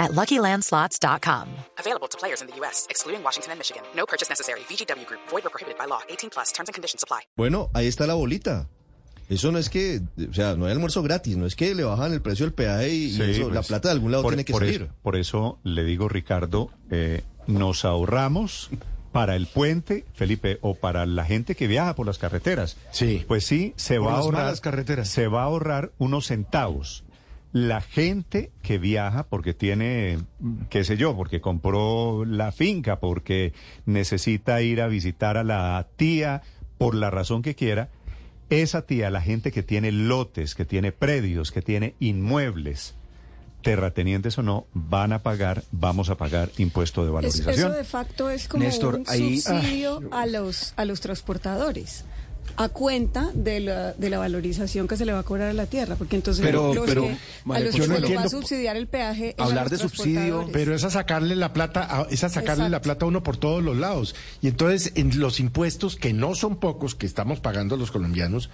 at LuckyLandSlots.com. Available to players in the U.S., excluding Washington and Michigan. No purchase necessary. VGW Group. Void or prohibited by law. 18 plus. Terms and conditions apply. Bueno, ahí está la bolita. Eso no es que, o sea, no hay almuerzo gratis, no es que le bajan el precio del peaje y, y Sí, eso, pues, la plata de algún lado por, tiene que por salir. Eso, por eso le digo, Ricardo, eh, nos ahorramos para el puente, Felipe, o para la gente que viaja por las carreteras. Sí. Pues sí, se Por va a ahorrar. carreteras. Se va a ahorrar unos centavos. La gente que viaja porque tiene, qué sé yo, porque compró la finca, porque necesita ir a visitar a la tía, por la razón que quiera, esa tía, la gente que tiene lotes, que tiene predios, que tiene inmuebles, terratenientes o no, van a pagar, vamos a pagar impuesto de valorización. eso de facto es como Néstor, un ahí- subsidio a los a los transportadores a cuenta de la, de la valorización que se le va a cobrar a la tierra, porque entonces Pero- los pero, que- a los que se les va a entiendo- subsidiar el peaje es a hablar los de subsidio. Pero es a sacarle la plata, a- es a sacarle Exacto. la plata a uno por todos los lados. Y entonces, en los impuestos, que no son pocos, que estamos pagando los colombianos,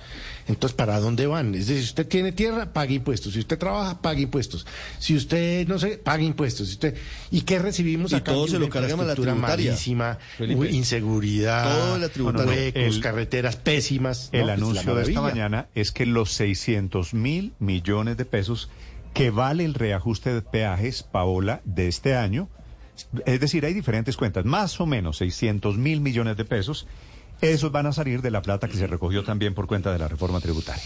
entonces, ¿para dónde van? Es decir, si usted tiene tierra, pague impuestos. Si usted trabaja, pague impuestos. Si usted, no sé, pague impuestos. Si usted, ¿Y qué recibimos Y a cambio todo se de lo cargan a la tributaria, malísima, Felipe. inseguridad, Todo la tributaria. huecos, El- carreteras pésimas. El anuncio de esta mañana es que los 600 mil millones de pesos que vale el reajuste de peajes, Paola, de este año, es decir, hay diferentes cuentas, más o menos 600 mil millones de pesos, esos van a salir de la plata que se recogió también por cuenta de la reforma tributaria.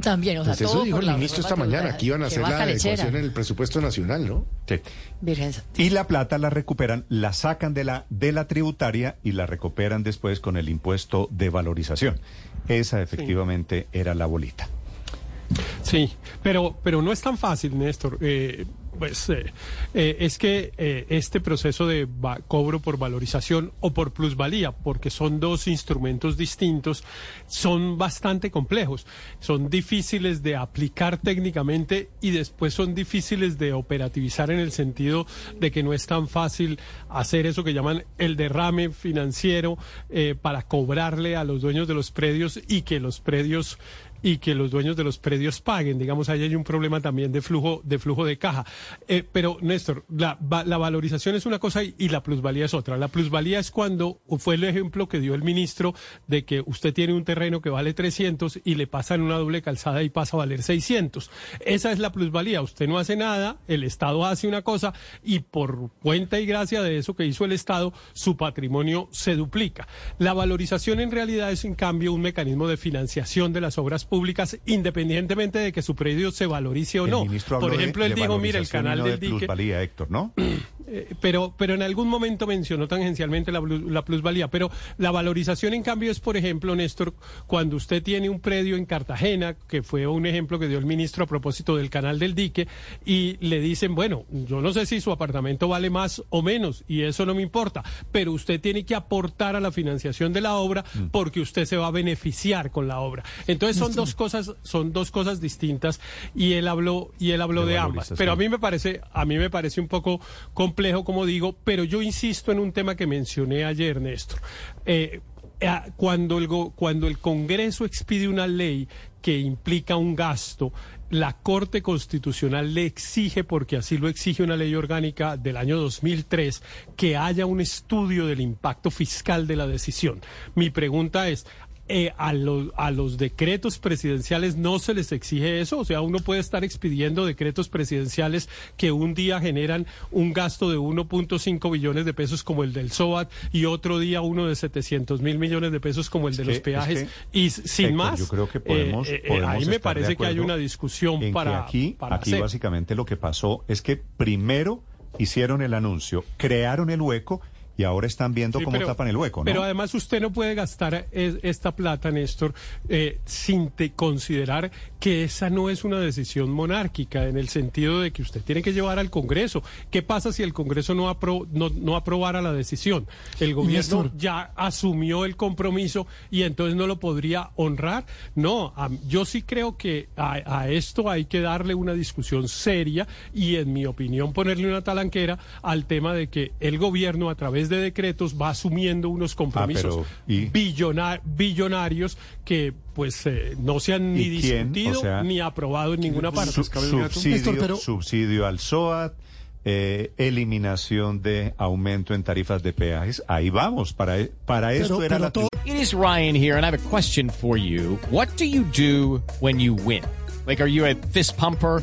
También, o sea, Pues eso todo dijo por el ministro esta mañana, tributaria. que iban a hacer la adecuación en el presupuesto nacional, ¿no? Sí. Virgen. Y la plata la recuperan, la sacan de la, de la tributaria y la recuperan después con el impuesto de valorización. Esa efectivamente era la bolita. Sí, pero, pero no es tan fácil, Néstor. Eh, pues eh, eh, es que eh, este proceso de cobro por valorización o por plusvalía, porque son dos instrumentos distintos, son bastante complejos, son difíciles de aplicar técnicamente y después son difíciles de operativizar en el sentido de que no es tan fácil hacer eso que llaman el derrame financiero para cobrarle a los dueños de los predios y que los predios y que los dueños de los predios paguen. Digamos, ahí hay un problema también de flujo de flujo de caja. Eh, pero, Néstor, la, va- la valorización es una cosa y, y la plusvalía es otra. La plusvalía es cuando fue el ejemplo que dio el ministro de que usted tiene un terreno que vale 300 y le pasan una doble calzada y pasa a valer 600. Esa es la plusvalía. Usted no hace nada, el Estado hace una cosa y por cuenta y gracia de eso que hizo el Estado, su patrimonio se duplica. La valorización en realidad es, en cambio, un mecanismo de financiación de las obras públicas, independientemente de que su predio se valorice o El no. Por de- ejemplo, él de dijo, mira, el canal del de dique... plusvalía, Héctor, ¿no? Eh, pero, pero en algún momento mencionó tangencialmente la, la plusvalía. Pero la valorización, en cambio, es, por ejemplo, Néstor, cuando usted tiene un predio en Cartagena, que fue un ejemplo que dio el ministro a propósito del canal del dique, y le dicen, bueno, yo no sé si su apartamento vale más o menos, y eso no me importa, pero usted tiene que aportar a la financiación de la obra porque usted se va a beneficiar con la obra. Entonces son dos cosas, son dos cosas distintas, y él habló, y él habló De de, ambas. Pero a mí me parece, a mí me parece un poco complejo, como digo, pero yo insisto en un tema que mencioné ayer, Néstor. Eh, eh, cuando, el, cuando el Congreso expide una ley que implica un gasto, la Corte Constitucional le exige, porque así lo exige una ley orgánica del año 2003, que haya un estudio del impacto fiscal de la decisión. Mi pregunta es, eh, a, los, a los decretos presidenciales no se les exige eso. O sea, uno puede estar expidiendo decretos presidenciales que un día generan un gasto de 1.5 billones de pesos como el del SOAT y otro día uno de 700 mil millones de pesos como el de los peajes. es y sin Héctor, más, Yo creo que eh, podemos. eh, eh, podemos ahí me parece que hay una discusión para, aquí, para aquí hacer. básicamente lo que pasó es que primero hicieron el anuncio, crearon el hueco y ahora están viendo Sí, cómo pero- tapan el hueco, ¿no? Pero además usted no puede gastar es- esta plata, Néstor, eh, sin te- considerar que esa no es una decisión monárquica, en el sentido de que usted tiene que llevar al Congreso. ¿Qué pasa si el Congreso no, apro- no, no aprobara la decisión? El gobierno Néstor. ya asumió el compromiso y entonces no lo podría honrar. No, a- yo sí creo que a, a esto hay que darle una discusión seria y, en mi opinión, ponerle una talanquera al tema de que el gobierno, a través de decretos, va asumiendo unos compromisos Ah, pero, ¿y? billona- billonarios que pues eh, no se han ni discutido O sea, ni aprobado en ninguna parte. Su- subsidio, Néstor, pero- subsidio al SOAT, eh, eliminación de aumento en tarifas de peajes. Ahí vamos, para, para esto Pero- era pero la todo- It is Ryan here, and I have a question for you. What do you do when you win? Like, are you a fist pumper?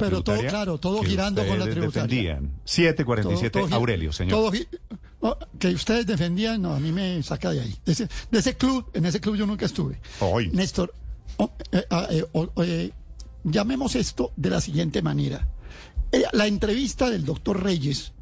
Pero todo, claro, todo girando con la tributaria. defendían. 747, Todo- todo Aurelio, señor. todo no, que ustedes defendían, no, a mí me saca de ahí. De ese, de ese club, en ese club yo nunca estuve. Ay. Néstor, oh, eh, ah, eh, oh, eh, llamemos esto de la siguiente manera. La entrevista del doctor Reyes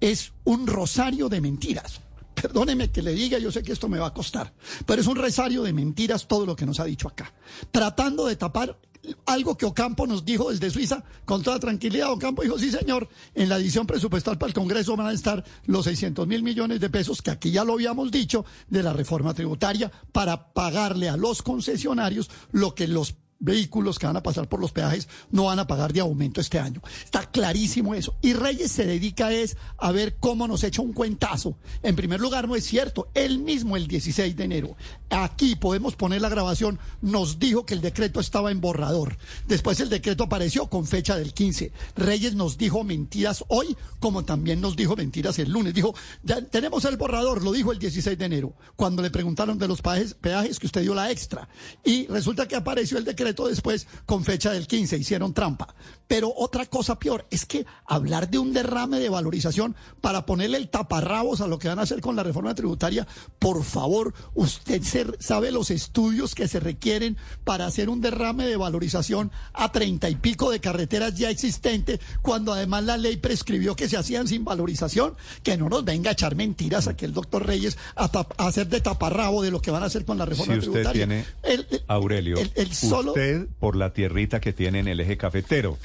es un rosario de mentiras. Perdóneme que le diga, yo sé que esto me va a costar, pero es un rosario de mentiras todo lo que nos ha dicho acá. Tratando de tapar algo que Ocampo nos dijo desde Suiza con toda tranquilidad. Ocampo dijo, sí señor, en la edición presupuestal para el Congreso van a estar los 600 mil millones de pesos, que aquí ya lo habíamos dicho, de la reforma tributaria para pagarle a los concesionarios lo que los vehículos que van a pasar por los peajes no van a pagar de aumento este año. Está clarísimo eso. Y Reyes se dedica es a ver cómo nos echa un cuentazo. En primer lugar, no es cierto. Él mismo el 16 de enero, aquí podemos poner la grabación, nos dijo que el decreto estaba en borrador. Después el decreto apareció con fecha del 15. Reyes nos dijo mentiras hoy, como también nos dijo mentiras el lunes. Dijo, ya tenemos el borrador, lo dijo el 16 de enero, cuando le preguntaron de los peajes, peajes que usted dio la extra. Y resulta que apareció el decreto después con fecha del 15, hicieron trampa. Pero otra cosa peor es que hablar de un derrame de valorización para ponerle el taparrabos a lo que van a hacer con la reforma tributaria, por favor, usted se- sabe los estudios que se requieren para hacer un derrame de valorización a treinta y pico de carreteras ya existentes, cuando además la ley prescribió que se hacían sin valorización, que no nos venga a echar mentiras aquí el doctor Reyes a, tap- a hacer de taparrabo de lo que van a hacer con la reforma Si usted tributaria. tiene, El- el- Aurelio, el- el solo- por la tierrita que tiene en el eje cafetero,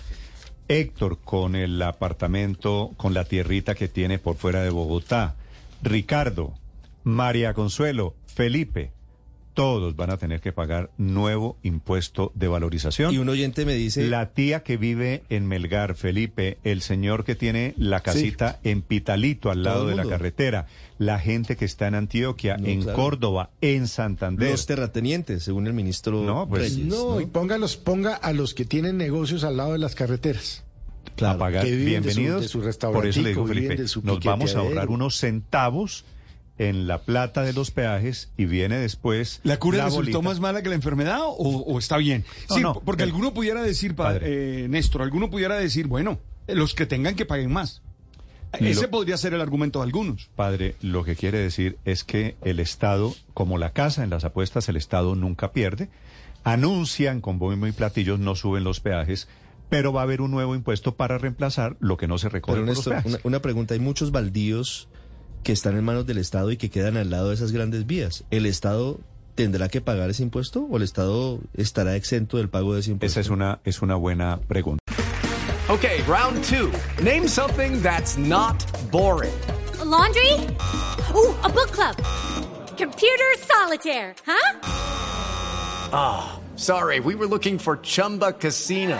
Héctor con el apartamento, con la tierrita que tiene por fuera de Bogotá, Ricardo, María Consuelo, Felipe, todos van a tener que pagar nuevo impuesto de valorización. Y un oyente me dice... La tía que vive en Melgar, Felipe, el señor que tiene la casita en Pitalito al lado de la carretera, la gente que está en Antioquia, No, en claro. Córdoba, en Santander. Los terratenientes, según el ministro No, pues, Reyes. No, y póngalos, ponga a los que tienen negocios al lado de las carreteras. a pagar. que viven de su- Bienvenidos. de su Por eso le digo, Felipe, nos vamos a ahorrar unos centavos en la plata de los peajes y viene después ¿La cura resultó bolita. más mala que la enfermedad o, o está bien? No, sí, no, porque el- alguno pudiera decir, pa- Padre. eh, Néstor, alguno pudiera decir, bueno, eh, los que tengan que paguen más. Ese Lo- podría ser el argumento de algunos. Padre, lo que quiere decir es que el Estado, como la casa en las apuestas, el Estado nunca pierde. Anuncian con bombo y platillos, no suben los peajes, pero va a haber un nuevo impuesto para reemplazar lo que no se recoge Pero por los Néstor, una, una pregunta, hay muchos baldíos que están en manos del Estado y que quedan al lado de esas grandes vías. ¿El Estado tendrá que pagar ese impuesto o el Estado estará exento del pago de ese impuesto? Esa es una, es una buena pregunta. Okay, round two. Name something that's not boring. laundry? Ooh, a book club. Computer solitaire, huh? Ah, sorry, we were looking for Chumba Casino.